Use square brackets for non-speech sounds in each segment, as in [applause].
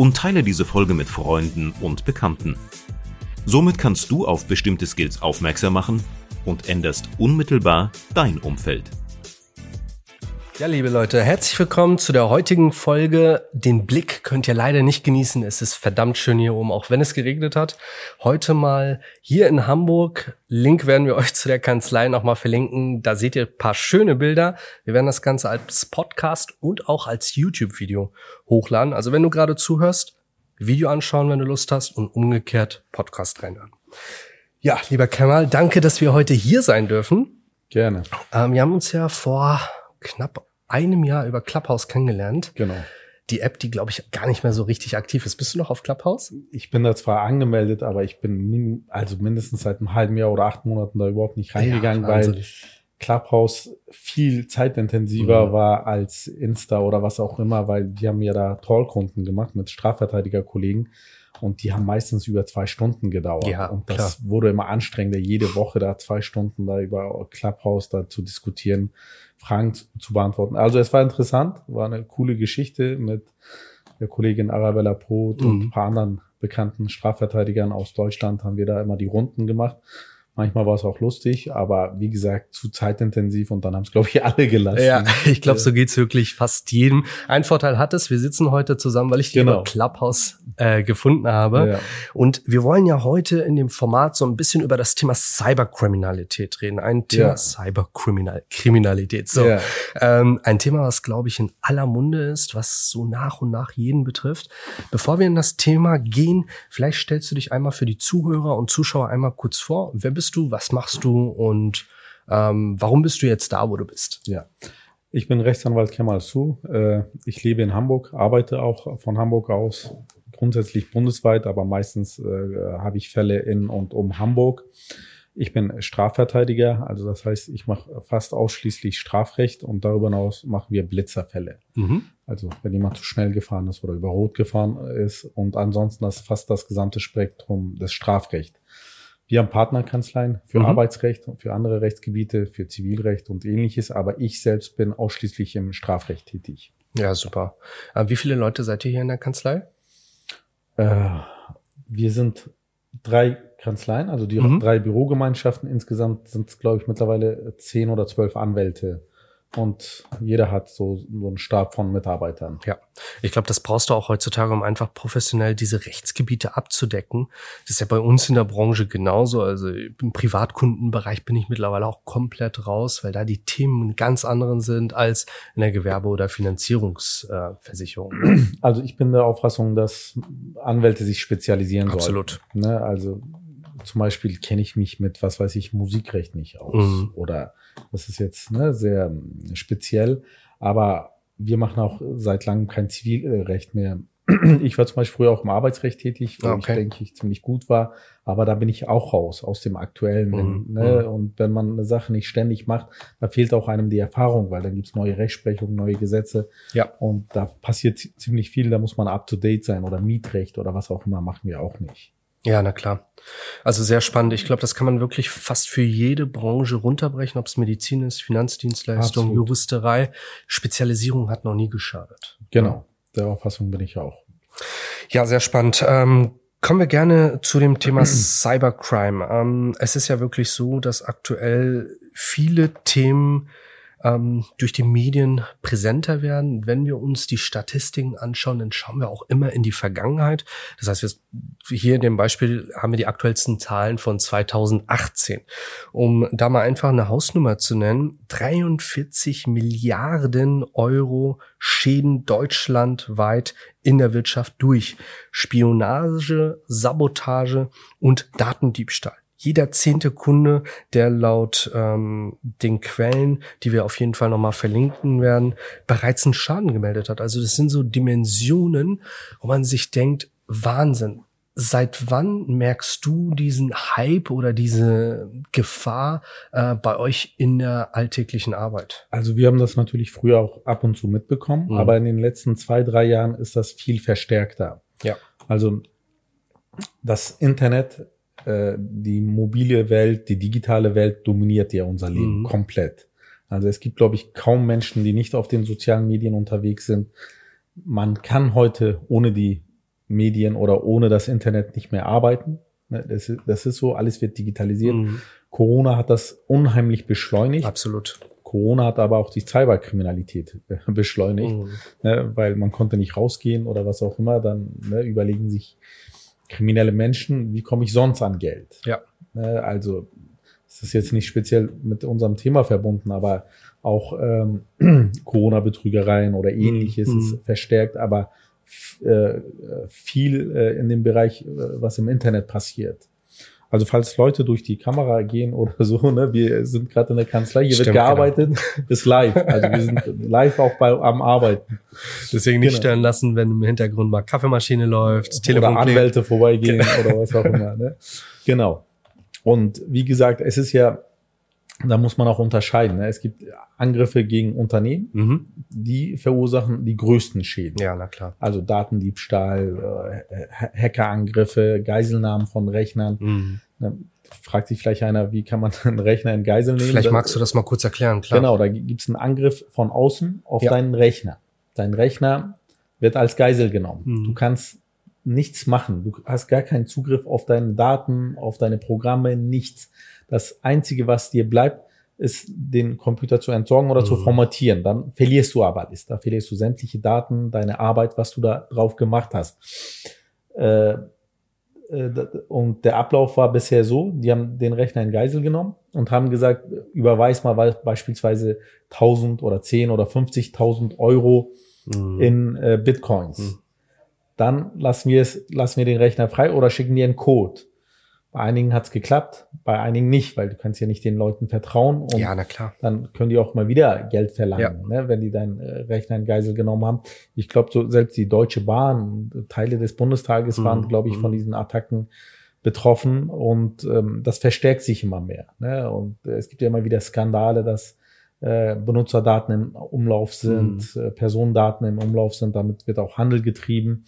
und teile diese Folge mit Freunden und Bekannten. Somit kannst du auf bestimmte Skills aufmerksam machen und änderst unmittelbar dein Umfeld. Ja, liebe Leute, herzlich willkommen zu der heutigen Folge. Den Blick könnt ihr leider nicht genießen. Es ist verdammt schön hier oben, auch wenn es geregnet hat. Heute mal hier in Hamburg. Link werden wir [laughs] euch zu der Kanzlei nochmal verlinken. Da seht ihr ein paar schöne Bilder. Wir werden das Ganze als Podcast und auch als YouTube-Video hochladen. Also wenn du gerade zuhörst, Video anschauen, wenn du Lust hast und umgekehrt Podcast reinhören. Ja, lieber Kemal, danke, dass wir heute hier sein dürfen. Gerne. Ähm, wir haben uns ja vor knapp einem Jahr über Clubhouse kennengelernt. Genau. Die App, die glaube ich gar nicht mehr so richtig aktiv ist. Bist du noch auf Clubhouse? Ich bin da zwar angemeldet, aber ich bin min also mindestens seit einem halben Jahr oder acht Monaten da überhaupt nicht reingegangen, ja, weil Clubhouse viel zeitintensiver mhm. war als Insta oder was auch immer, weil die haben ja da Talkrunden gemacht mit Strafverteidigerkollegen und die haben meistens über zwei Stunden gedauert. Ja, und das klar. wurde immer anstrengender, jede Woche da zwei Stunden da über Clubhouse da zu diskutieren, Fragen zu beantworten. Also es war interessant, war eine coole Geschichte mit der Kollegin Arabella Poth mhm. und ein paar anderen bekannten Strafverteidigern aus Deutschland haben wir da immer die Runden gemacht. Manchmal war es auch lustig, aber wie gesagt, zu zeitintensiv und dann haben es, glaube ich, [laughs] alle gelassen. Ja, ich glaube, so geht's wirklich fast jedem. Ein Vorteil hat es, wir sitzen heute zusammen, weil ich genau. über Clubhouse äh, gefunden habe. Ja. Und wir wollen ja heute in dem Format so ein bisschen über das Thema Cyberkriminalität reden. Ein Thema ja. Cyberkriminalität. So. Ja. Ähm, ein Thema, was, glaube ich, in aller Munde ist, was so nach und nach jeden betrifft. Bevor wir in das Thema gehen, vielleicht stellst du dich einmal für die Zuhörer und Zuschauer einmal kurz vor. Wer bist du, was machst du und ähm, warum bist du jetzt da, wo du bist? Ja, ich bin Rechtsanwalt Kemal Su. Äh, ich lebe in Hamburg, arbeite auch von Hamburg aus, grundsätzlich bundesweit, aber meistens äh, habe ich Fälle in und um Hamburg. Ich bin Strafverteidiger, also das heißt, ich mache fast ausschließlich Strafrecht und darüber hinaus machen wir Blitzerfälle. Mhm. Also wenn jemand zu schnell gefahren ist oder über Rot gefahren ist und ansonsten das fast das gesamte Spektrum des Strafrechts. Wir haben Partnerkanzleien für mhm. Arbeitsrecht und für andere Rechtsgebiete, für Zivilrecht und ähnliches, aber ich selbst bin ausschließlich im Strafrecht tätig. Ja, super. Äh, wie viele Leute seid ihr hier in der Kanzlei? Äh, wir sind drei Kanzleien, also die mhm. drei Bürogemeinschaften. Insgesamt sind es, glaube ich, mittlerweile zehn oder zwölf Anwälte und jeder hat so, so einen Stab von Mitarbeitern. Ja, ich glaube, das brauchst du auch heutzutage, um einfach professionell diese Rechtsgebiete abzudecken. Das ist ja bei uns in der Branche genauso. Also im Privatkundenbereich bin ich mittlerweile auch komplett raus, weil da die Themen ganz anderen sind als in der Gewerbe- oder Finanzierungsversicherung. also ich bin der Auffassung, dass Anwälte sich spezialisieren Absolut. sollen. Absolut. Ne? Also zum Beispiel kenne ich mich mit, was weiß ich, Musikrecht nicht aus. Mhm. Oder das ist jetzt ne, sehr ähm, speziell. Aber wir machen auch seit langem kein Zivilrecht mehr. [clears throat] Ich war zum Beispiel früher auch im Arbeitsrecht tätig, wo okay. ich denke ich ziemlich gut war, aber da bin ich auch raus aus dem aktuellen. Mhm. Ne? Mhm. Und wenn man eine Sache nicht ständig macht, da fehlt auch einem die Erfahrung, weil dann gibt's neue Rechtsprechungen, neue Gesetze. Ja. Und da passiert ziemlich viel, da muss man up to date sein oder Mietrecht oder was auch immer, machen wir auch nicht. Ja, na klar. Also sehr spannend. Ich glaube, das kann man wirklich fast für jede Branche runterbrechen, ob es Medizin ist, Finanzdienstleistung, Absolut. Juristerei. Spezialisierung hat noch nie geschadet. Genau, der Auffassung bin ich auch. Ja, sehr spannend. Ähm, kommen wir gerne zu dem Thema [clears throat] Cybercrime. Ähm, es ist ja wirklich so, dass aktuell viele Themen ähm, durch die Medien präsenter werden. Wenn wir uns die Statistiken anschauen, dann schauen wir auch immer in die Vergangenheit. Das heißt, wir, hier in dem Beispiel haben wir die aktuellsten Zahlen von 2018. Um da mal einfach eine Hausnummer zu nennen, 43 Milliarden Euro Schäden deutschlandweit in der Wirtschaft durch Spionage, Sabotage und Datendiebstahl jeder zehnte Kunde, der laut ähm, den Quellen, die wir auf jeden Fall nochmal verlinken werden, bereits einen Schaden gemeldet hat. Also das sind so Dimensionen, wo man sich denkt, Wahnsinn. Seit wann merkst du diesen Hype oder diese Gefahr äh, bei euch in der alltäglichen Arbeit? Also wir haben das natürlich früher auch ab und zu mitbekommen, mhm. aber in den letzten zwei, drei Jahren ist das viel verstärkter. Ja. Also das Internet, äh, die mobile Welt, die digitale Welt dominiert ja unser Leben mhm. komplett. Also es gibt, glaube ich, kaum Menschen, die nicht auf den sozialen Medien unterwegs sind. Man kann heute ohne die Medien oder ohne das Internet nicht mehr arbeiten. Ne, das ist, das ist so, alles wird digitalisiert. Mhm. Corona hat das unheimlich beschleunigt. Absolut. Corona hat aber auch die Cyberkriminalität äh, beschleunigt, mhm. ne, weil man konnte nicht rausgehen oder was auch immer. Dann ne, überlegen sich kriminelle Menschen, wie komme ich sonst an Geld? Ja. Ne, also es ist jetzt nicht speziell mit unserem Thema verbunden, aber auch ähm, [clears throat] Corona-Betrügereien oder mhm. ähnliches mhm. ist verstärkt, aber äh, viel äh, in dem Bereich, äh, was im Internet passiert. Also falls Leute durch die Kamera gehen oder so, ne, wir sind gerade in der Kanzlei, hier Stimmt, wird gearbeitet, genau. ist live. Also wir sind live auch bei, am Arbeiten. Deswegen nicht genau. stören lassen, wenn im Hintergrund mal Kaffeemaschine läuft, Telefon oder Anwälte vorbeigehen genau. oder was auch immer. Ne? Genau. Und wie gesagt, es ist ja da muss man auch unterscheiden. Ne? Es gibt Angriffe gegen Unternehmen, mhm. die verursachen die größten Schäden. Ja, na klar. Also Datendiebstahl, äh, Hackerangriffe, Geiselnahmen von Rechnern. Mhm. Ne? Fragt sich vielleicht einer, wie kann man [laughs] einen Rechner in Geisel nehmen? Vielleicht magst du das mal kurz erklären, klar. Genau, da gibt es einen Angriff von außen auf ja. deinen Rechner. Dein Rechner wird als Geisel genommen. Mhm. Du kannst nichts machen. Du hast gar keinen Zugriff auf deine Daten, auf deine Programme, nichts. Das Einzige, was dir bleibt, ist, den Computer zu entsorgen oder mhm. zu formatieren. Dann verlierst du aber alles. Da verlierst du sämtliche Daten, deine Arbeit, was du da drauf gemacht hast. Äh, äh, und der Ablauf war bisher so, die haben den Rechner in Geisel genommen und haben gesagt, überweis mal beispielsweise 1000 oder 10 oder 50.000 Euro mhm. in äh, Bitcoins. Mhm. Dann lassen wir es, lassen wir den Rechner frei oder schicken dir einen Code. Bei einigen hat's geklappt, bei einigen nicht, weil du kannst ja nicht den Leuten vertrauen. Und ja, na klar. Dann können die auch mal wieder Geld verlangen, ja. ne, wenn die deinen äh, Rechner in Geisel genommen haben. Ich glaube, so selbst die Deutsche Bahn, Teile des Bundestages mhm. waren, glaube ich, von mhm. diesen Attacken betroffen und ähm, das verstärkt sich immer mehr. Ne? Und äh, es gibt ja immer wieder Skandale, dass äh, Benutzerdaten im Umlauf sind, mhm. äh, Personendaten im Umlauf sind, damit wird auch Handel getrieben.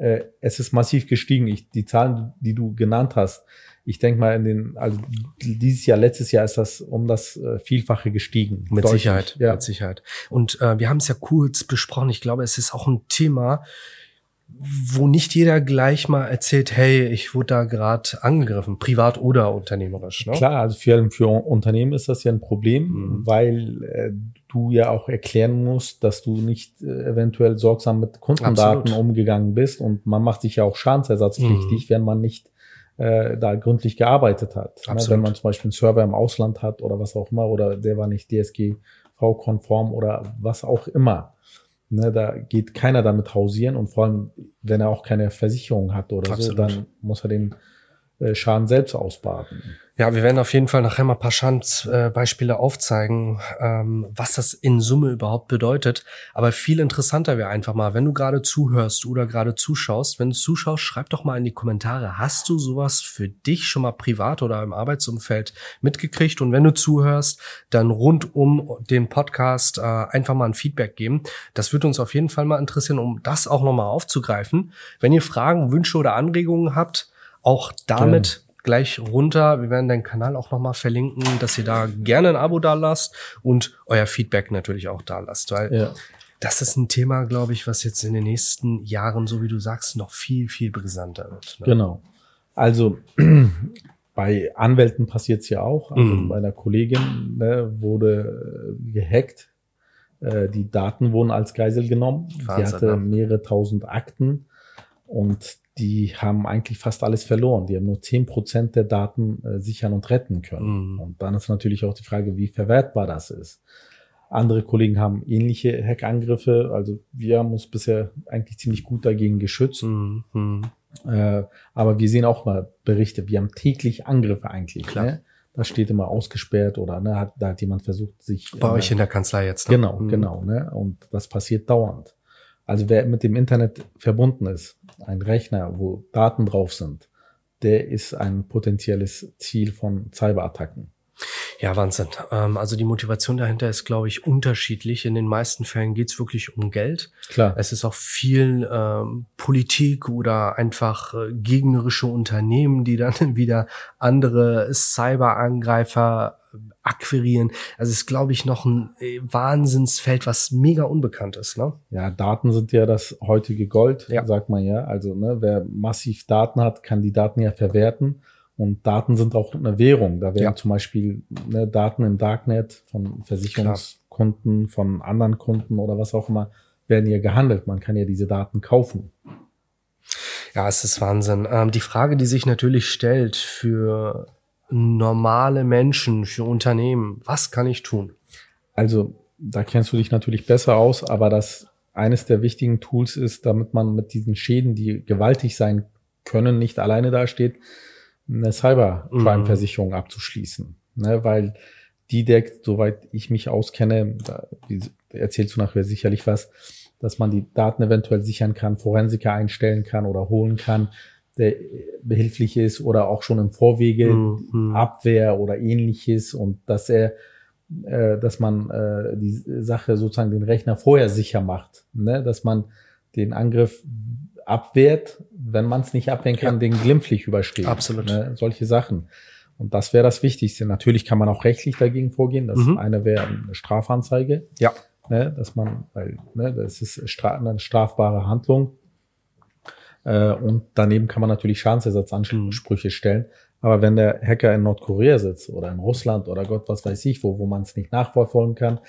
Äh, es ist massiv gestiegen. Ich, die Zahlen, die du genannt hast, ich denke mal in den, also dieses Jahr, letztes Jahr ist das um das äh, Vielfache gestiegen. Mit Deutlich. Sicherheit, ja. mit Sicherheit. Und äh, wir haben es ja kurz besprochen. Ich glaube, es ist auch ein Thema, wo nicht jeder gleich mal erzählt, hey, ich wurde da gerade angegriffen, privat oder unternehmerisch. Ne? Klar, also für, für Unternehmen ist das ja ein Problem, mhm. weil äh, du ja auch erklären musst, dass du nicht äh, eventuell sorgsam mit Kundendaten Absolut. umgegangen bist und man macht sich ja auch schadensersatzpflichtig, mhm. wenn man nicht äh, da gründlich gearbeitet hat. Ne? Wenn man zum Beispiel einen Server im Ausland hat oder was auch immer oder der war nicht DSGV-konform oder was auch immer. Ne, da geht keiner damit hausieren und vor allem, wenn er auch keine Versicherung hat oder Absolut. so, dann muss er den äh, Schaden selbst ausbaden. Ja, wir werden auf jeden Fall nachher mal ein paar Schadensbeispiele aufzeigen, ähm, was das in Summe überhaupt bedeutet. Aber viel interessanter wäre einfach mal, wenn du gerade zuhörst oder gerade zuschaust, wenn du zuschaust, schreib doch mal in die Kommentare, hast du sowas für dich schon mal privat oder im Arbeitsumfeld mitgekriegt? Und wenn du zuhörst, dann rund um den Podcast äh, einfach mal ein Feedback geben. Das würde uns auf jeden Fall mal interessieren, um das auch nochmal aufzugreifen. Wenn ihr Fragen, Wünsche oder Anregungen habt, auch damit. Gleich runter. Wir werden den Kanal auch nochmal verlinken, dass ihr da gerne ein Abo da lasst und euer Feedback natürlich auch da lasst, weil ja. das ist ein Thema, glaube ich, was jetzt in den nächsten Jahren, so wie du sagst, noch viel, viel brisanter wird. Ne? Genau. Also [clears throat] bei Anwälten passiert es ja auch. Also mhm. bei einer Kollegin ne, wurde äh, gehackt. Äh, die Daten wurden als Geisel genommen. Wahnsinn, Sie hatte mehrere tausend Akten und die haben eigentlich fast alles verloren. Die haben nur zehn Prozent der Daten äh, sichern und retten können. Mhm. Und dann ist natürlich auch die Frage, wie verwertbar das ist. Andere Kollegen haben ähnliche Hackangriffe. Also wir haben uns bisher eigentlich ziemlich gut dagegen geschützt. Mhm. mhm. Äh, aber wir sehen auch mal Berichte. Wir haben täglich Angriffe eigentlich. Klar. Ne? Das steht immer ausgesperrt oder ne, hat, da hat jemand versucht, sich. Bei äh, euch in der Kanzlei jetzt. Ne? Genau, mhm. genau. Ne? Und das passiert dauernd. Also wer mit dem Internet verbunden ist, ein Rechner, wo Daten drauf sind, der ist ein potenzielles Ziel von Cyberattacken. Ja, Wahnsinn. Ähm, also die Motivation dahinter ist, glaube ich, unterschiedlich. In den meisten Fällen geht es wirklich um Geld. Klar. Es ist auch viel ähm, Politik oder einfach äh, gegnerische Unternehmen, die dann [laughs] wieder andere Cyberangreifer akquirieren. Also es ist, glaube ich, noch ein äh, Wahnsinnsfeld, was mega unbekannt ist. Ne? Ja, Daten sind ja das heutige Gold, Ja. sagt man ja. Also ne, wer massiv Daten hat, kann die Daten ja verwerten. Und Daten sind auch eine Währung. Da werden Ja. zum Beispiel ne, Daten im Darknet von Versicherungskunden, von anderen Kunden oder was auch immer, werden ja gehandelt. Man kann ja diese Daten kaufen. Ja, es ist Wahnsinn. Ähm, die Frage, die sich natürlich stellt für normale Menschen, für Unternehmen, was kann ich tun? Also da kennst du dich natürlich besser aus, aber das eines der wichtigen Tools ist, damit man mit diesen Schäden, die gewaltig sein können, nicht alleine dasteht, eine Cybercrime-Versicherung abzuschließen. Ne, weil die deckt, soweit ich mich auskenne, da erzählst du nachher sicherlich was, dass man die Daten eventuell sichern kann, Forensiker einstellen kann oder holen kann, der behilflich ist oder auch schon im Vorwege Mhm. Abwehr oder ähnliches und dass er, äh, dass man äh, die Sache sozusagen den Rechner vorher sicher macht, ne? dass man den Angriff abwehrt, wenn man es nicht abwehren kann, Ja. den glimpflich übersteht. Absolut. Ne? Solche Sachen. Und das wäre das Wichtigste. Natürlich kann man auch rechtlich dagegen vorgehen. Das Mhm. eine wäre eine Strafanzeige, Ja. ne? dass man, weil ne, das ist stra eine strafbare Handlung. Äh, und daneben kann man natürlich Schadensersatzansprüche stellen. Aber wenn der Hacker in Nordkorea sitzt oder in Russland oder Gott was weiß ich wo, wo man es nicht nachverfolgen kann,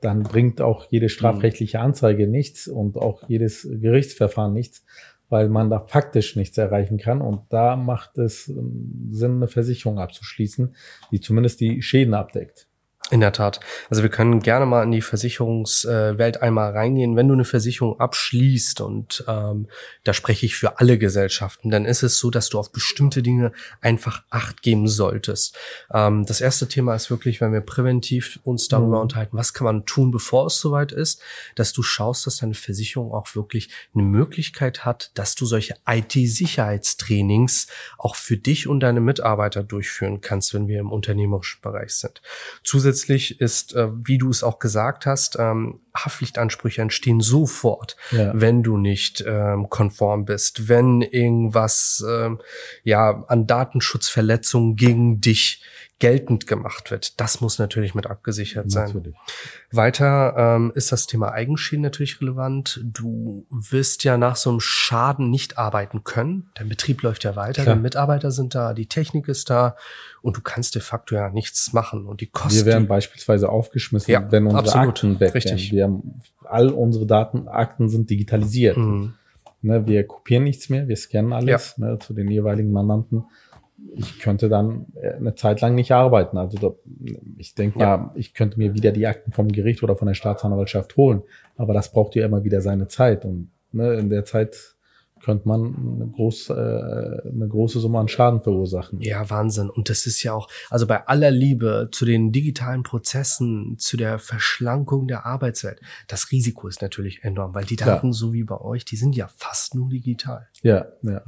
dann bringt auch jede strafrechtliche Anzeige nichts und auch jedes Gerichtsverfahren nichts, weil man da faktisch nichts erreichen kann. Und da macht es ähm, Sinn, eine Versicherung abzuschließen, die zumindest die Schäden abdeckt. In der Tat. Also wir können gerne mal in die Versicherungswelt einmal reingehen. Wenn du eine Versicherung abschließt und ähm, da spreche ich für alle Gesellschaften, dann ist es so, dass du auf bestimmte Dinge einfach Acht geben solltest. Ähm, das erste Thema ist wirklich, wenn wir präventiv uns darüber Mhm. unterhalten, was kann man tun, bevor es soweit ist, dass du schaust, dass deine Versicherung auch wirklich eine Möglichkeit hat, dass du solche IT-Sicherheitstrainings auch für dich und deine Mitarbeiter durchführen kannst, wenn wir im unternehmerischen Bereich sind. Zusätzlich ist, äh, wie du es auch gesagt hast, ähm, Haftpflichtansprüche entstehen sofort, Ja. wenn du nicht ähm, konform bist, wenn irgendwas ähm, ja an Datenschutzverletzungen gegen dich geltend gemacht wird. Das muss natürlich mit abgesichert sein. Natürlich. Weiter ähm, ist das Thema Eigenschäden natürlich relevant. Du wirst ja nach so einem Schaden nicht arbeiten können. Dein Betrieb läuft ja weiter, Klar. die Mitarbeiter sind da, die Technik ist da und du kannst de facto ja nichts machen. Und die Kosten. Wir werden beispielsweise aufgeschmissen, Ja, wenn unsere absolut. Akten weg Richtig. Wir haben, all unsere Datenakten sind digitalisiert. Mhm. Ne, wir kopieren nichts mehr, wir scannen alles ne, zu den jeweiligen Mandanten. Ich könnte dann äh, eine Zeit lang nicht arbeiten. Also da, ich denke Ja. mal, ich könnte mir wieder die Akten vom Gericht oder von der Staatsanwaltschaft holen. Aber das braucht ja immer wieder seine Zeit. Und ne, in der Zeit könnte man eine, groß, äh, eine große Summe an Schaden verursachen. Ja, Wahnsinn. Und das ist ja auch, also bei aller Liebe zu den digitalen Prozessen, zu der Verschlankung der Arbeitswelt, das Risiko ist natürlich enorm, weil die. Daten, so wie bei euch, die sind ja fast nur digital. Ja, ja.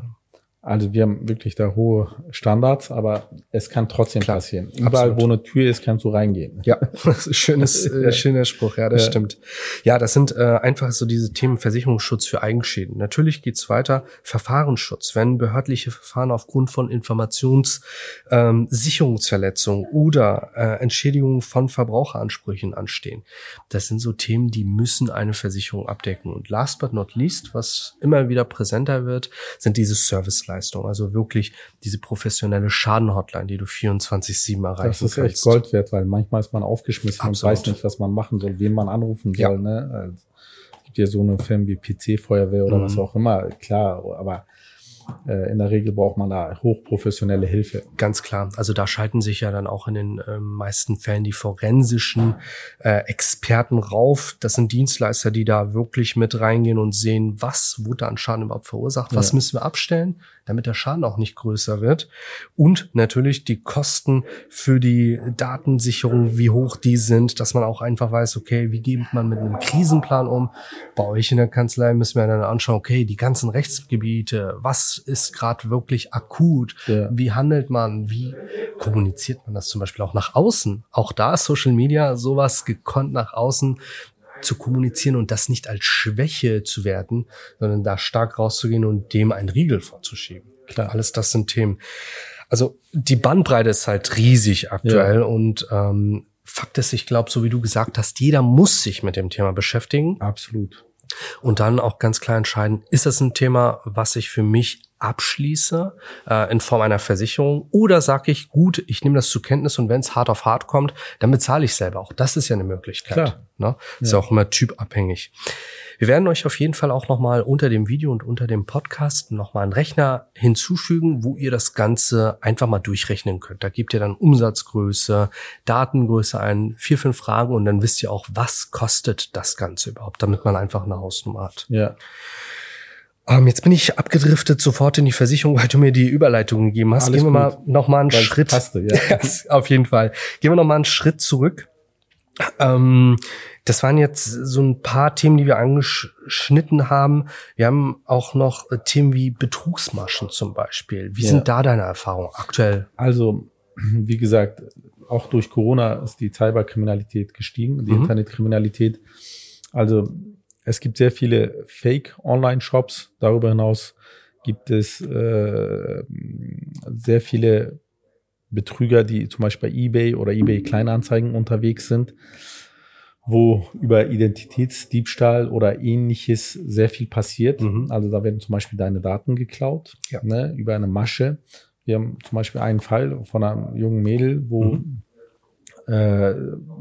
Also wir haben wirklich da hohe Standards, aber es kann trotzdem Klar, passieren. Überall, absolut. wo eine Tür ist, kannst du reingehen. Ja, [laughs] das ist schönes, [laughs] äh, schöner Spruch, ja, das Ja. stimmt. Ja, das sind äh, einfach so diese Themen Versicherungsschutz für Eigenschäden. Natürlich geht's weiter, Verfahrensschutz, wenn behördliche Verfahren aufgrund von Informations ähm, oder äh, Entschädigungen von Verbraucheransprüchen anstehen. Das sind so Themen, die müssen eine Versicherung abdecken. Und last but not least, was immer wieder präsenter wird, sind diese Serviceleistungen. Also wirklich diese professionelle Schadenhotline, die du 24-7 erreichen Das ist kannst. echt Gold wert, weil manchmal ist man aufgeschmissen und Absolut. weiß nicht, was man machen soll, wen man anrufen Ja. soll. Ne? Also, Es gibt ja so eine Firmen wie PC-Feuerwehr oder Mhm. was auch immer, klar, aber in der Regel braucht man da hochprofessionelle Hilfe. Ganz klar. Also da schalten sich ja dann auch in den äh, meisten Fällen die forensischen äh, Experten rauf. Das sind Dienstleister, die da wirklich mit reingehen und sehen, was wurde an Schaden überhaupt verursacht, was Ja. müssen wir abstellen, damit der Schaden auch nicht größer wird. Und natürlich die Kosten für die Datensicherung, wie hoch die sind, dass man auch einfach weiß, okay, wie geht man mit einem Krisenplan um? Bei euch in der Kanzlei müssen wir dann anschauen, okay, die ganzen Rechtsgebiete, was ist gerade wirklich akut? Ja. Wie handelt man? Wie kommuniziert man das zum Beispiel auch nach außen? Auch da ist Social Media sowas gekonnt nach außen zu kommunizieren und das nicht als Schwäche zu werten, sondern da stark rauszugehen und dem einen Riegel vorzuschieben. Klar. Alles das sind Themen. Also die Bandbreite ist halt riesig aktuell und ähm, Fakt ist, ich glaube, so wie du gesagt hast, jeder muss sich mit dem Thema beschäftigen Absolut. Und dann auch ganz klar entscheiden, ist das ein Thema, was ich für mich abschließe äh, in Form einer Versicherung oder sage ich, gut, ich nehme das zur Kenntnis und wenn es hart auf hart kommt, dann bezahle ich selber auch. Das ist ja eine Möglichkeit. Klar. Ne? Ist ja auch immer typabhängig. Wir werden euch auf jeden Fall auch nochmal unter dem Video und unter dem Podcast nochmal einen Rechner hinzufügen, wo ihr das Ganze einfach mal durchrechnen könnt. Da gebt ihr dann Umsatzgröße, Datengröße ein, vier, fünf Fragen und dann wisst ihr auch, was kostet das Ganze überhaupt, damit man einfach eine Hausnummer hat. Ja. Ähm, jetzt bin ich abgedriftet sofort in die Versicherung, weil du mir die Überleitung gegeben hast. Alles Gehen wir gut. mal noch mal einen Weil Schritt. passte, ja. [laughs] Ja, auf jeden Fall. Gehen wir noch mal einen Schritt zurück. Ähm, das waren jetzt so ein paar Themen, die wir angeschnitten haben. Wir haben auch noch äh, Themen wie Betrugsmaschen zum Beispiel. Wie Ja. sind da deine Erfahrungen aktuell? Also, [clears throat] wie gesagt, auch durch Corona ist die Cyberkriminalität gestiegen, die Mhm. Internetkriminalität. Also, es gibt sehr viele Fake-Online-Shops. Darüber hinaus gibt es äh, sehr viele Betrüger, die zum Beispiel bei eBay oder eBay Kleinanzeigen unterwegs sind, wo über Identitätsdiebstahl oder ähnliches sehr viel passiert. Mhm. Also da werden zum Beispiel deine Daten geklaut, Ja. ne, über eine Masche. Wir haben zum Beispiel einen Fall von einem jungen Mädel, wo Mhm. äh,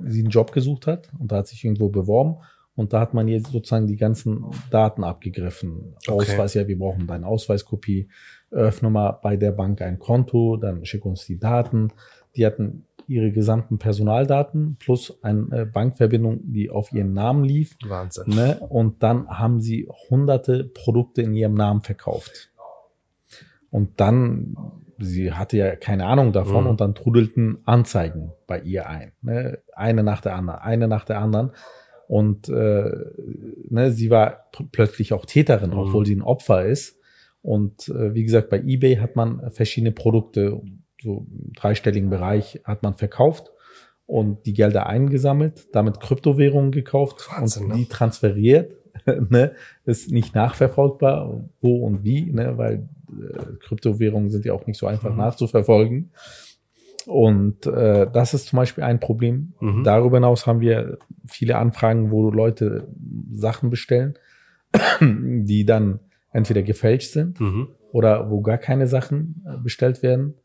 sie einen Job gesucht hat und da hat sich irgendwo beworben und da hat man jetzt sozusagen die ganzen Daten abgegriffen. Okay. Ausweis, ja, wir brauchen deine Ausweiskopie, öffne mal bei der Bank ein Konto, dann schick uns die Daten. Die hatten ihre gesamten Personaldaten plus eine äh, Bankverbindung, die auf ihren Namen lief. Wahnsinn. Ne? Und dann haben sie hunderte Produkte in ihrem Namen verkauft. Und dann, sie hatte ja keine Ahnung davon Mhm. und dann trudelten Anzeigen bei ihr ein. Ne? Eine nach der anderen, eine nach der anderen. Und äh, ne, sie war pl- plötzlich auch Täterin, Mhm. obwohl sie ein Opfer ist. Und äh, wie gesagt, bei eBay hat man verschiedene Produkte, so im dreistelligen Bereich hat man verkauft und die Gelder eingesammelt, damit Kryptowährungen gekauft Wahnsinn, und ne? die transferiert. [laughs] ne? Ist nicht nachverfolgbar, wo und wie, ne? weil äh, Kryptowährungen sind ja auch nicht so einfach Mhm. nachzuverfolgen. Und äh, das ist zum Beispiel ein Problem. Mhm. Darüber hinaus haben wir viele Anfragen, wo Leute Sachen bestellen, [clears throat] die dann entweder gefälscht sind Mhm. oder wo gar keine Sachen äh, bestellt werden.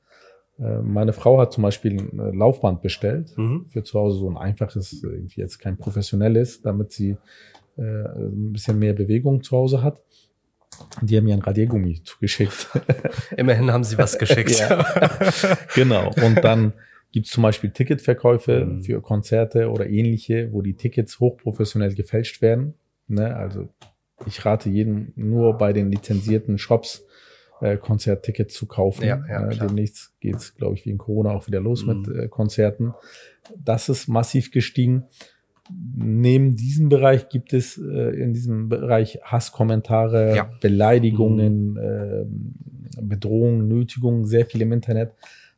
Äh, Meine Frau hat zum Beispiel ein äh, Laufband bestellt Mhm. für zu Hause so ein einfaches, irgendwie jetzt kein professionelles, damit sie äh, ein bisschen mehr Bewegung zu Hause hat. Die haben mir ein Radiergummi zugeschickt. [laughs] Immerhin haben sie was geschickt. Ja. [laughs] genau. Und dann gibt's zum Beispiel Ticketverkäufe Mhm. für Konzerte oder ähnliche, wo die Tickets hochprofessionell gefälscht werden. Ne? Also ich rate jedem nur bei den lizenzierten Shops äh, Konzerttickets zu kaufen. Ja, ja, äh, demnächst geht's, glaube ich, wegen Corona auch wieder los Mhm. mit äh, Konzerten. Das ist massiv gestiegen. Neben diesem Bereich gibt es äh, in diesem Bereich Hasskommentare, Ja. Beleidigungen, ähm, Bedrohungen, Nötigungen, sehr viel im Internet,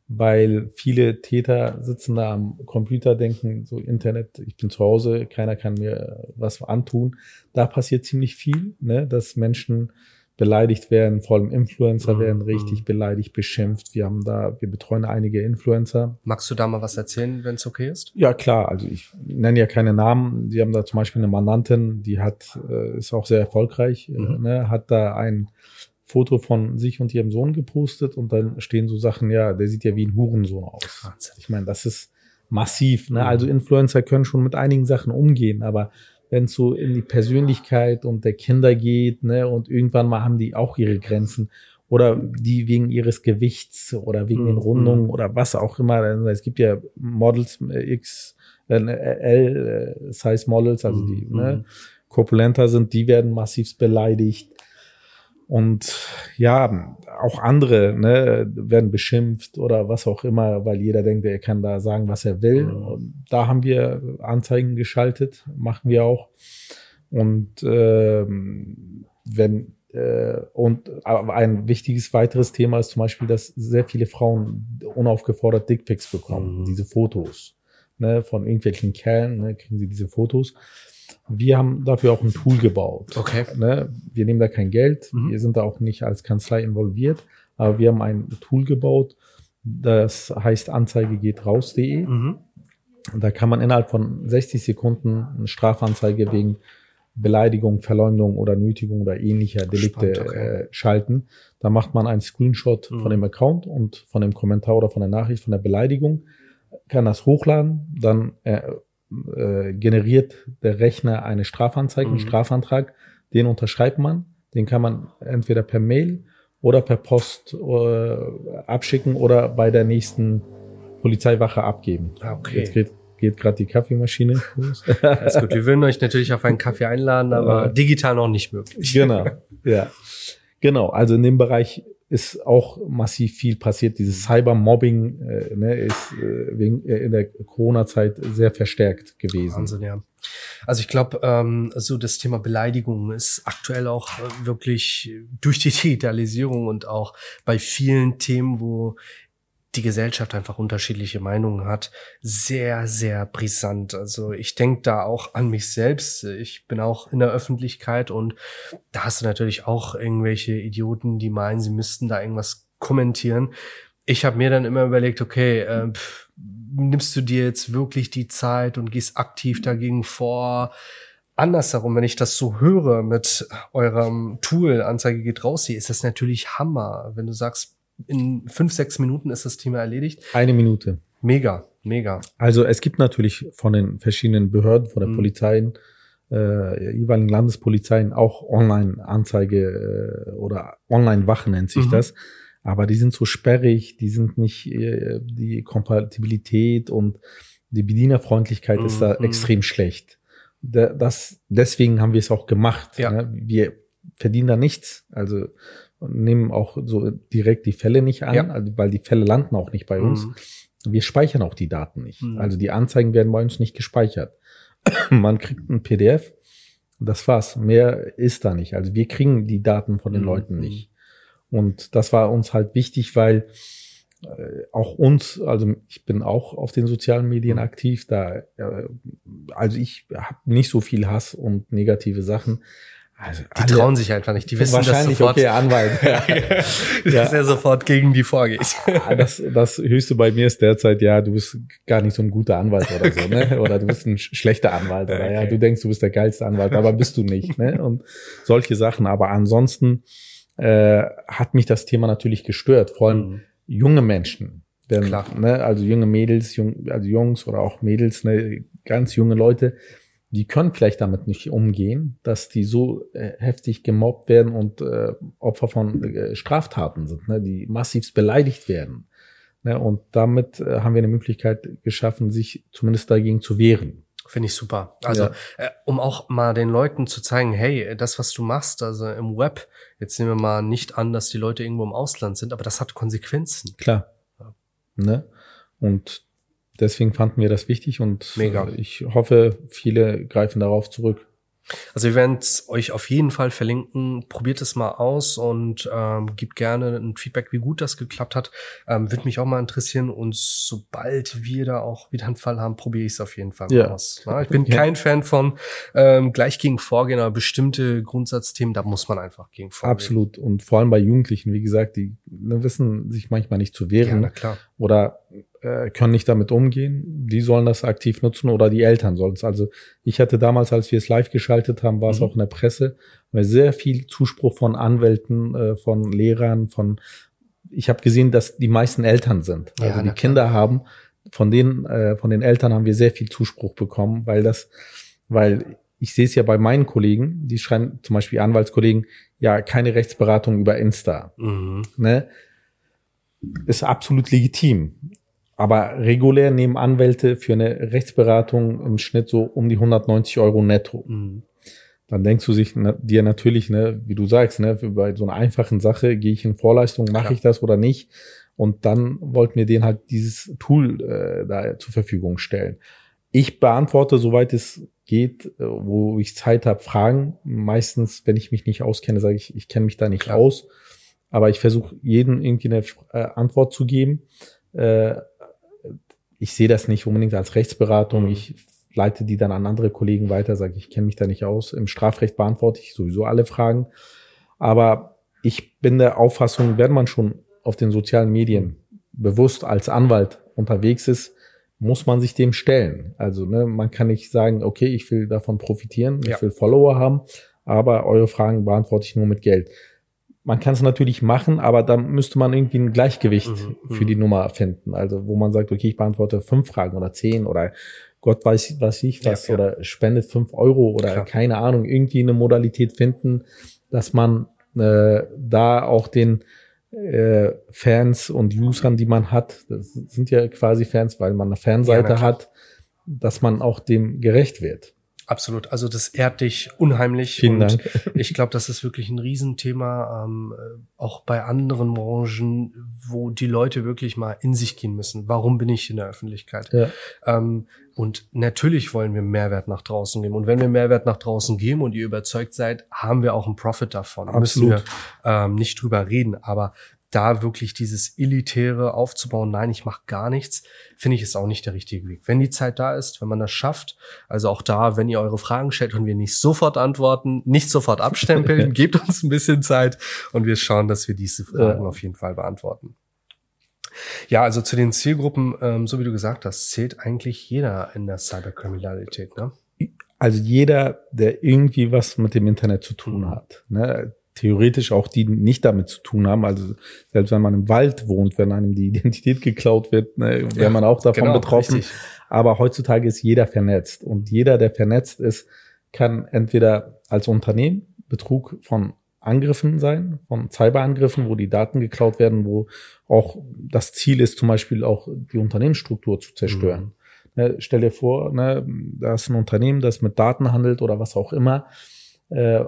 weil viele Täter sitzen da am Computer, denken so Internet, ich bin zu Hause, keiner kann mir was antun. Da passiert ziemlich viel, ne, dass Menschen beleidigt werden, vor allem Influencer Mhm, werden richtig mhm. beleidigt, beschimpft. Wir haben da, wir betreuen einige Influencer. Magst du da mal was erzählen, wenn es okay ist? Ja, klar. Also ich nenne ja keine Namen. Die haben da zum Beispiel eine Mandantin, die hat, äh, ist auch sehr erfolgreich, äh, Mhm. ne, hat da ein Foto von sich und ihrem Sohn gepostet und dann stehen so Sachen, ja, der sieht ja wie ein Hurensohn aus. Wahnsinn. Ich meine, das ist massiv. Ne? Mhm. Also Influencer können schon mit einigen Sachen umgehen, aber wenn es so in die Persönlichkeit und der Kinder geht, ne, und irgendwann mal haben die auch ihre Grenzen oder die wegen ihres Gewichts oder wegen den Mhm. Rundungen oder was auch immer. Also Es gibt ja Models äh, X, äh, L äh, Size Models, also die Mhm. ne, korpulenter sind, die werden massiv beleidigt. Und ja, auch andere ne, werden beschimpft oder was auch immer, weil jeder denkt, er kann da sagen, was er will. Mhm. Und da haben wir Anzeigen geschaltet, machen wir auch. Und ähm, wenn äh, und aber ein wichtiges weiteres Thema ist zum Beispiel, dass sehr viele Frauen unaufgefordert Dickpics bekommen, Mhm. diese Fotos ne, von irgendwelchen Kerlen, ne, kriegen sie diese Fotos. Wir haben dafür auch ein Tool gebaut. Okay. Ne? Wir nehmen da kein Geld, Mhm. wir sind da auch nicht als Kanzlei involviert, aber wir haben ein Tool gebaut, das heißt Anzeige geht raus.de. Mhm. Da kann man innerhalb von 60 Sekunden eine Strafanzeige wegen Beleidigung, Verleumdung oder Nötigung oder ähnlicher Delikte Spannend, okay. äh, schalten. Da macht man einen Screenshot Mhm. von dem Account und von dem Kommentar oder von der Nachricht, von der Beleidigung, kann das hochladen, dann äh, äh, generiert der Rechner eine Strafanzeige, einen Mhm. Strafantrag, den unterschreibt man, den kann man entweder per Mail oder per Post äh, abschicken oder bei der nächsten Polizeiwache abgeben. Ah, okay. Jetzt geht, geht gerade die Kaffeemaschine. los. [laughs] Alles gut. Wir würden euch natürlich auf einen Kaffee einladen, aber digital noch nicht möglich. genau, ja. Genau, also in dem Bereich ist auch massiv viel passiert. Dieses Cybermobbing äh, ne, ist äh, wegen, äh, in der Corona-Zeit sehr verstärkt gewesen. Wahnsinn, ja. Also ich glaube, ähm, so das Thema Beleidigung ist aktuell auch äh, wirklich durch die Digitalisierung und auch bei vielen Themen, wo die Gesellschaft einfach unterschiedliche Meinungen hat, sehr, sehr brisant. Also ich denke da auch an mich selbst. Ich bin auch in der Öffentlichkeit und da hast du natürlich auch irgendwelche Idioten, die meinen, sie müssten da irgendwas kommentieren. Ich habe mir dann immer überlegt, okay, äh, pff, nimmst du dir jetzt wirklich die Zeit und gehst aktiv dagegen vor? Andersherum, wenn ich das so höre mit eurem Tool, Anzeige geht raus, hier ist das natürlich Hammer. Wenn du sagst, in fünf, sechs Minuten ist das Thema erledigt. Eine Minute. Mega, mega. Also es gibt natürlich von den verschiedenen Behörden, von den Mhm. Polizeien, äh, jeweiligen Landespolizeien auch Online-Anzeige äh, oder Online-Wache nennt sich Mhm. das. Aber die sind so sperrig, die sind nicht, äh, die Kompatibilität und die Bedienerfreundlichkeit ist da Mhm. extrem schlecht. Da, das, deswegen haben wir es auch gemacht. Ja. Ne? Wir verdienen da nichts, also nehmen auch so direkt die Fälle nicht an, Ja. also, weil die Fälle landen auch nicht bei uns. Mhm. Wir speichern auch die Daten nicht. Mhm. Also die Anzeigen werden bei uns nicht gespeichert. [clears throat] Man kriegt ein PDF, das war's. Mehr ist da nicht. Also wir kriegen die Daten von den Mhm. Leuten nicht. Und das war uns halt wichtig, weil äh, auch uns, also ich bin auch auf den sozialen Medien Mhm. aktiv, da, äh, also ich habe nicht so viel Hass und negative Sachen. Also Die trauen sich einfach nicht. Die wissen das wahrscheinlich sofort. okay Anwalt. [laughs] [laughs] dass er sofort gegen die vorgeht. Ah, das, das Höchste bei mir ist derzeit, ja, du bist gar nicht so ein guter Anwalt oder so, ne? [laughs] Oder du bist ein sch- schlechter Anwalt oder ja, Okay. du denkst, du bist der geilste Anwalt, aber bist du nicht, ne? Und solche Sachen. Aber ansonsten äh, hat mich das Thema natürlich gestört, vor allem Mhm. junge Menschen. Denn, Klar. Ne, also junge Mädels, jung, also Jungs oder auch Mädels, ne, ganz junge Leute, die können vielleicht damit nicht umgehen, dass die so äh, heftig gemobbt werden und äh, Opfer von äh, Straftaten sind, ne, die massiv beleidigt werden. Ne, und damit äh, haben wir eine Möglichkeit geschaffen, sich zumindest dagegen zu wehren. Finde ich super. Also, Ja. äh, um auch mal den Leuten zu zeigen, hey, das, was du machst, also im Web, jetzt nehmen wir mal nicht an, dass die Leute irgendwo im Ausland sind, aber das hat Konsequenzen. Klar. Ja. Ne? Und deswegen fanden wir das wichtig und Mega. äh, ich hoffe, viele greifen darauf zurück. Also wir werden es euch auf jeden Fall verlinken. Probiert es mal aus und ähm, gebt gerne ein Feedback, wie gut das geklappt hat. Ähm, Würde mich auch mal interessieren. Und sobald wir da auch wieder einen Fall haben, probiere ich es auf jeden Fall mal Ja. aus. Ja, ich bin Ja. kein Fan von ähm, gleich gegen Vorgehen, aber bestimmte Grundsatzthemen, da muss man einfach gegen vorgehen. Absolut. Und vor allem bei Jugendlichen, wie gesagt, die ne, wissen sich manchmal nicht zu Ja, wehren na klar. oder äh, können nicht damit umgehen. Die sollen das aktiv nutzen oder die Eltern sollen es. Also ich hatte damals, als wir es live geschaltet haben, war es Mhm. auch in der Presse, weil sehr viel Zuspruch von Anwälten, äh, von Lehrern, von ich habe gesehen, dass die meisten Eltern sind. Ja, Also na die klar. Kinder haben, von denen, äh, von den Eltern haben wir sehr viel Zuspruch bekommen, weil das, weil ich sehe es ja bei meinen Kollegen, die schreiben zum Beispiel Anwaltskollegen, ja, keine Rechtsberatung über Insta. Mhm. Ne? Ist absolut legitim. Aber regulär nehmen Anwälte für eine Rechtsberatung im Schnitt so um die 190 Euro netto. Mhm. Dann denkst du sich na, dir natürlich, ne, wie du sagst, ne, bei so einer einfachen Sache gehe ich in Vorleistung, mache ich das oder nicht? Und dann wollten wir denen halt dieses Tool äh, da zur Verfügung stellen. Ich beantworte, soweit es geht, äh, wo ich Zeit habe, Fragen. Meistens, wenn ich mich nicht auskenne, sage ich, ich kenne mich da nicht Klar. aus. Aber ich versuche jedem irgendwie eine äh, Antwort zu geben. Äh, ich sehe das nicht unbedingt als Rechtsberatung. Mhm. Ich leite die dann an andere Kollegen weiter, sage ich kenne mich da nicht aus. Im Strafrecht beantworte ich sowieso alle Fragen. Aber ich bin der Auffassung, wenn man schon auf den sozialen Medien bewusst als Anwalt unterwegs ist, muss man sich dem stellen. Also ne, man kann nicht sagen, okay, ich will davon profitieren, ja. ich will Follower haben, aber eure Fragen beantworte ich nur mit Geld man kann es natürlich machen, aber dann müsste man irgendwie ein Gleichgewicht mhm, für die mhm. Nummer finden. Also wo man sagt, okay, ich beantworte fünf Fragen oder zehn oder Gott weiß was ich was ja. oder spendet fünf Euro oder Klar. keine Ahnung, irgendwie eine Modalität finden, dass man äh, da auch den äh, Fans und Usern, die man hat, das sind ja quasi Fans, weil man eine Fanseite ja, hat, dass man auch dem gerecht wird. Absolut. Also das ehrt dich unheimlich. Vielen und Dank. [laughs] [laughs] ich glaube, das ist wirklich ein Riesenthema, ähm, auch bei anderen Branchen, wo die Leute wirklich mal in sich gehen müssen. Warum bin ich in der Öffentlichkeit? Ja. Ähm, und natürlich wollen wir Mehrwert nach draußen geben. Und wenn wir Mehrwert nach draußen geben und ihr überzeugt seid, haben wir auch einen Profit davon. Absolut. Müssen wir ähm, nicht drüber reden. Aber da wirklich dieses Elitäre aufzubauen, nein, ich mache gar nichts, finde ich ist auch nicht der richtige Weg. Wenn die Zeit da ist, wenn man das schafft, also auch da, wenn ihr eure Fragen stellt und wir nicht sofort antworten, nicht sofort abstempeln, [laughs] gebt uns ein bisschen Zeit und wir schauen, dass wir diese Fragen ja. auf jeden Fall beantworten. Ja, also zu den Zielgruppen, ähm, so wie du gesagt hast, zählt eigentlich jeder in der Cyberkriminalität, ne? Also jeder, der irgendwie was mit dem Internet zu tun mhm. hat. Ne? Theoretisch auch die nicht damit zu tun haben. Also selbst wenn man im Wald wohnt, wenn einem die [laughs] Identität geklaut wird, ne, wäre ja, man auch davon genau, betroffen. Richtig. Aber heutzutage ist jeder vernetzt und jeder, der vernetzt ist, kann entweder als Unternehmen Betrug von Angriffen sein, von Cyberangriffen, wo die Daten geklaut werden, wo auch das Ziel ist, zum Beispiel auch die Unternehmensstruktur zu zerstören. Mhm. Ne, stell dir vor, ne, da ist ein Unternehmen, das mit Daten handelt oder was auch immer. Äh,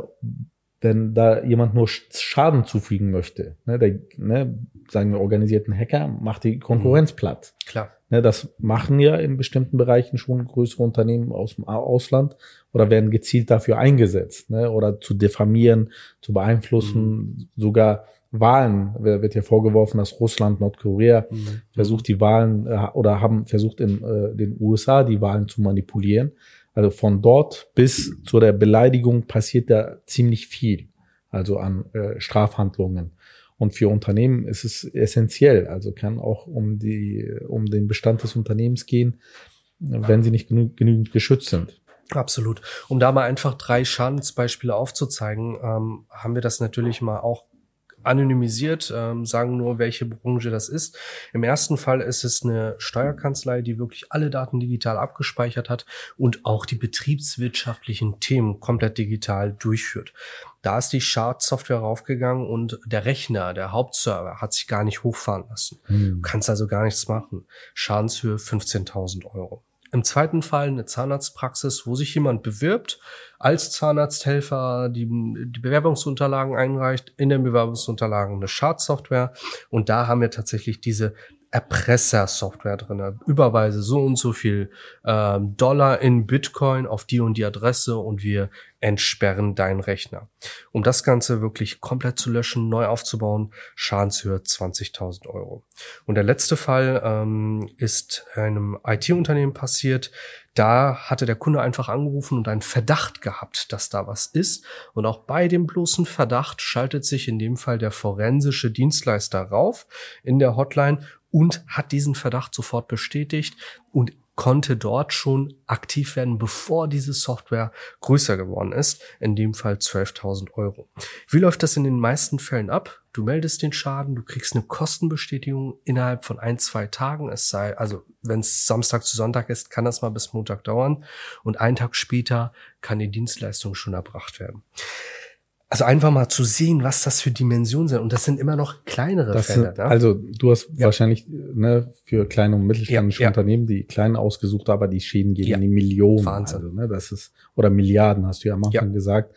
wenn da jemand nur Schaden zufügen möchte, ne, der, ne, sagen wir organisierten Hacker, macht die Konkurrenz mhm. platt. Klar. Ne, das machen ja in bestimmten Bereichen schon größere Unternehmen aus dem Ausland oder werden gezielt dafür eingesetzt, ne, oder zu diffamieren, zu beeinflussen, mhm. sogar Wahlen wird ja vorgeworfen, dass Russland, Nordkorea mhm. versucht die Wahlen äh, oder haben versucht in äh, den USA die Wahlen zu manipulieren. Also von dort bis zu der Beleidigung passiert da ziemlich viel, also an äh, Strafhandlungen. Und für Unternehmen ist es essentiell, also kann auch um die, um den Bestand des Unternehmens gehen, wenn sie nicht genü genügend geschützt sind. Absolut. Um da mal einfach drei Schadensbeispiele aufzuzeigen, ähm, haben wir das natürlich mal auch anonymisiert, ähm, sagen nur, welche Branche das ist. Im ersten Fall ist es eine Steuerkanzlei, die wirklich alle Daten digital abgespeichert hat und auch die betriebswirtschaftlichen Themen komplett digital durchführt. Da ist die Schadsoftware raufgegangen und der Rechner, der Hauptserver, hat sich gar nicht hochfahren lassen. Hm. Du kannst also gar nichts machen. Schadenshöhe 15.000 Euro. Im zweiten Fall eine Zahnarztpraxis, wo sich jemand bewirbt, als Zahnarzthelfer die, die Bewerbungsunterlagen einreicht, in den Bewerbungsunterlagen eine Schadsoftware und da haben wir tatsächlich diese Erpresser-Software drin. Überweise so und so viel ähm, Dollar in Bitcoin auf die und die Adresse und wir entsperren deinen Rechner. Um das Ganze wirklich komplett zu löschen, neu aufzubauen, Schadenshöhe 20.000 Euro. Und der letzte Fall ähm, ist einem IT-Unternehmen passiert. Da hatte der Kunde einfach angerufen und einen Verdacht gehabt, dass da was ist. Und auch bei dem bloßen Verdacht schaltet sich in dem Fall der forensische Dienstleister rauf in der Hotline und hat diesen Verdacht sofort bestätigt und konnte dort schon aktiv werden, bevor diese Software größer geworden ist, in dem Fall 12.000 Euro. Wie läuft das in den meisten Fällen ab? Du meldest den Schaden, du kriegst eine Kostenbestätigung innerhalb von ein, zwei Tagen. Es sei, also wenn es Samstag zu Sonntag ist, kann das mal bis Montag dauern und einen Tag später kann die Dienstleistung schon erbracht werden. Also einfach mal zu sehen, was das für Dimensionen sind. Und das sind immer noch kleinere Das Fälle. sind, ne? Also du hast Ja. wahrscheinlich ne, für kleine und mittelständische Ja, ja. Unternehmen die kleinen ausgesucht, aber die Schäden gehen in die Millionen. Wahnsinn. Also, ne, das ist, oder Milliarden, hast du ja am Anfang gesagt.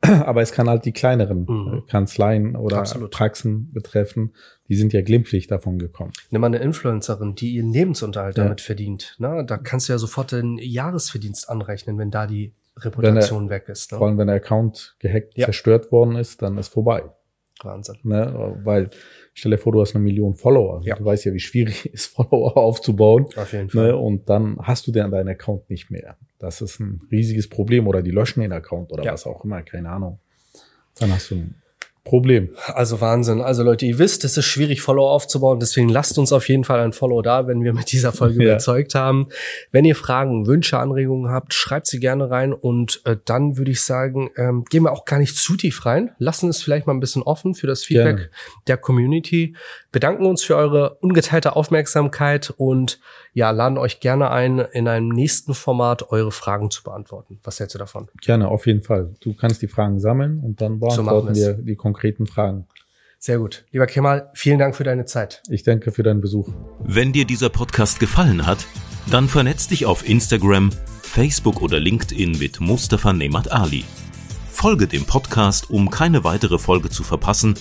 [clears throat] Aber es kann halt die kleineren Mhm. äh, Kanzleien oder Absolut. Praxen betreffen. Die sind ja glimpflich davon gekommen. Nimm mal eine Influencerin, die ihren Lebensunterhalt damit verdient. Ne? Da kannst du ja sofort den Jahresverdienst anrechnen, wenn da die Reputation weg ist. Vor Ne? allem, wenn der Account gehackt, Ja. zerstört worden ist, dann ist vorbei. Wahnsinn. Ne? Weil stell dir vor, du hast eine Million Follower. Ja. Du weißt ja, wie schwierig es [laughs] ist, Follower aufzubauen. Auf jeden Fall. Ne? Und dann hast du den deinen Account nicht mehr. Das ist ein riesiges Problem. Oder die löschen den Account oder Ja. was auch immer, keine Ahnung. Dann hast du ein Problem. Also Wahnsinn. Also Leute, ihr wisst, es ist schwierig, Follow aufzubauen. Deswegen lasst uns auf jeden Fall ein Follow da, wenn wir mit dieser Folge [laughs] Ja. überzeugt haben. Wenn ihr Fragen, Wünsche, Anregungen habt, schreibt sie gerne rein. Und äh, dann würde ich sagen, ähm, gehen wir auch gar nicht zu tief rein. Lassen es vielleicht mal ein bisschen offen für das Feedback Gerne. der Community. Bedanken uns für eure ungeteilte Aufmerksamkeit und ja, laden euch gerne ein, in einem nächsten Format eure Fragen zu beantworten. Was hältst du davon? Gerne, auf jeden Fall. Du kannst die Fragen sammeln und dann beantworten machen wir die konkreten Fragen. Sehr gut. Lieber Kemal, vielen Dank für deine Zeit. Ich danke für deinen Besuch. Wenn dir dieser Podcast gefallen hat, dann vernetz dich auf Instagram, Facebook oder LinkedIn mit Mustafa Nemat Ali. Folge dem Podcast, um keine weitere Folge zu verpassen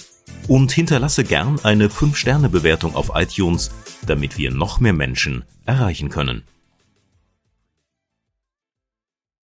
und hinterlasse gern eine 5-Sterne-Bewertung auf iTunes, damit wir noch mehr Menschen erreichen können.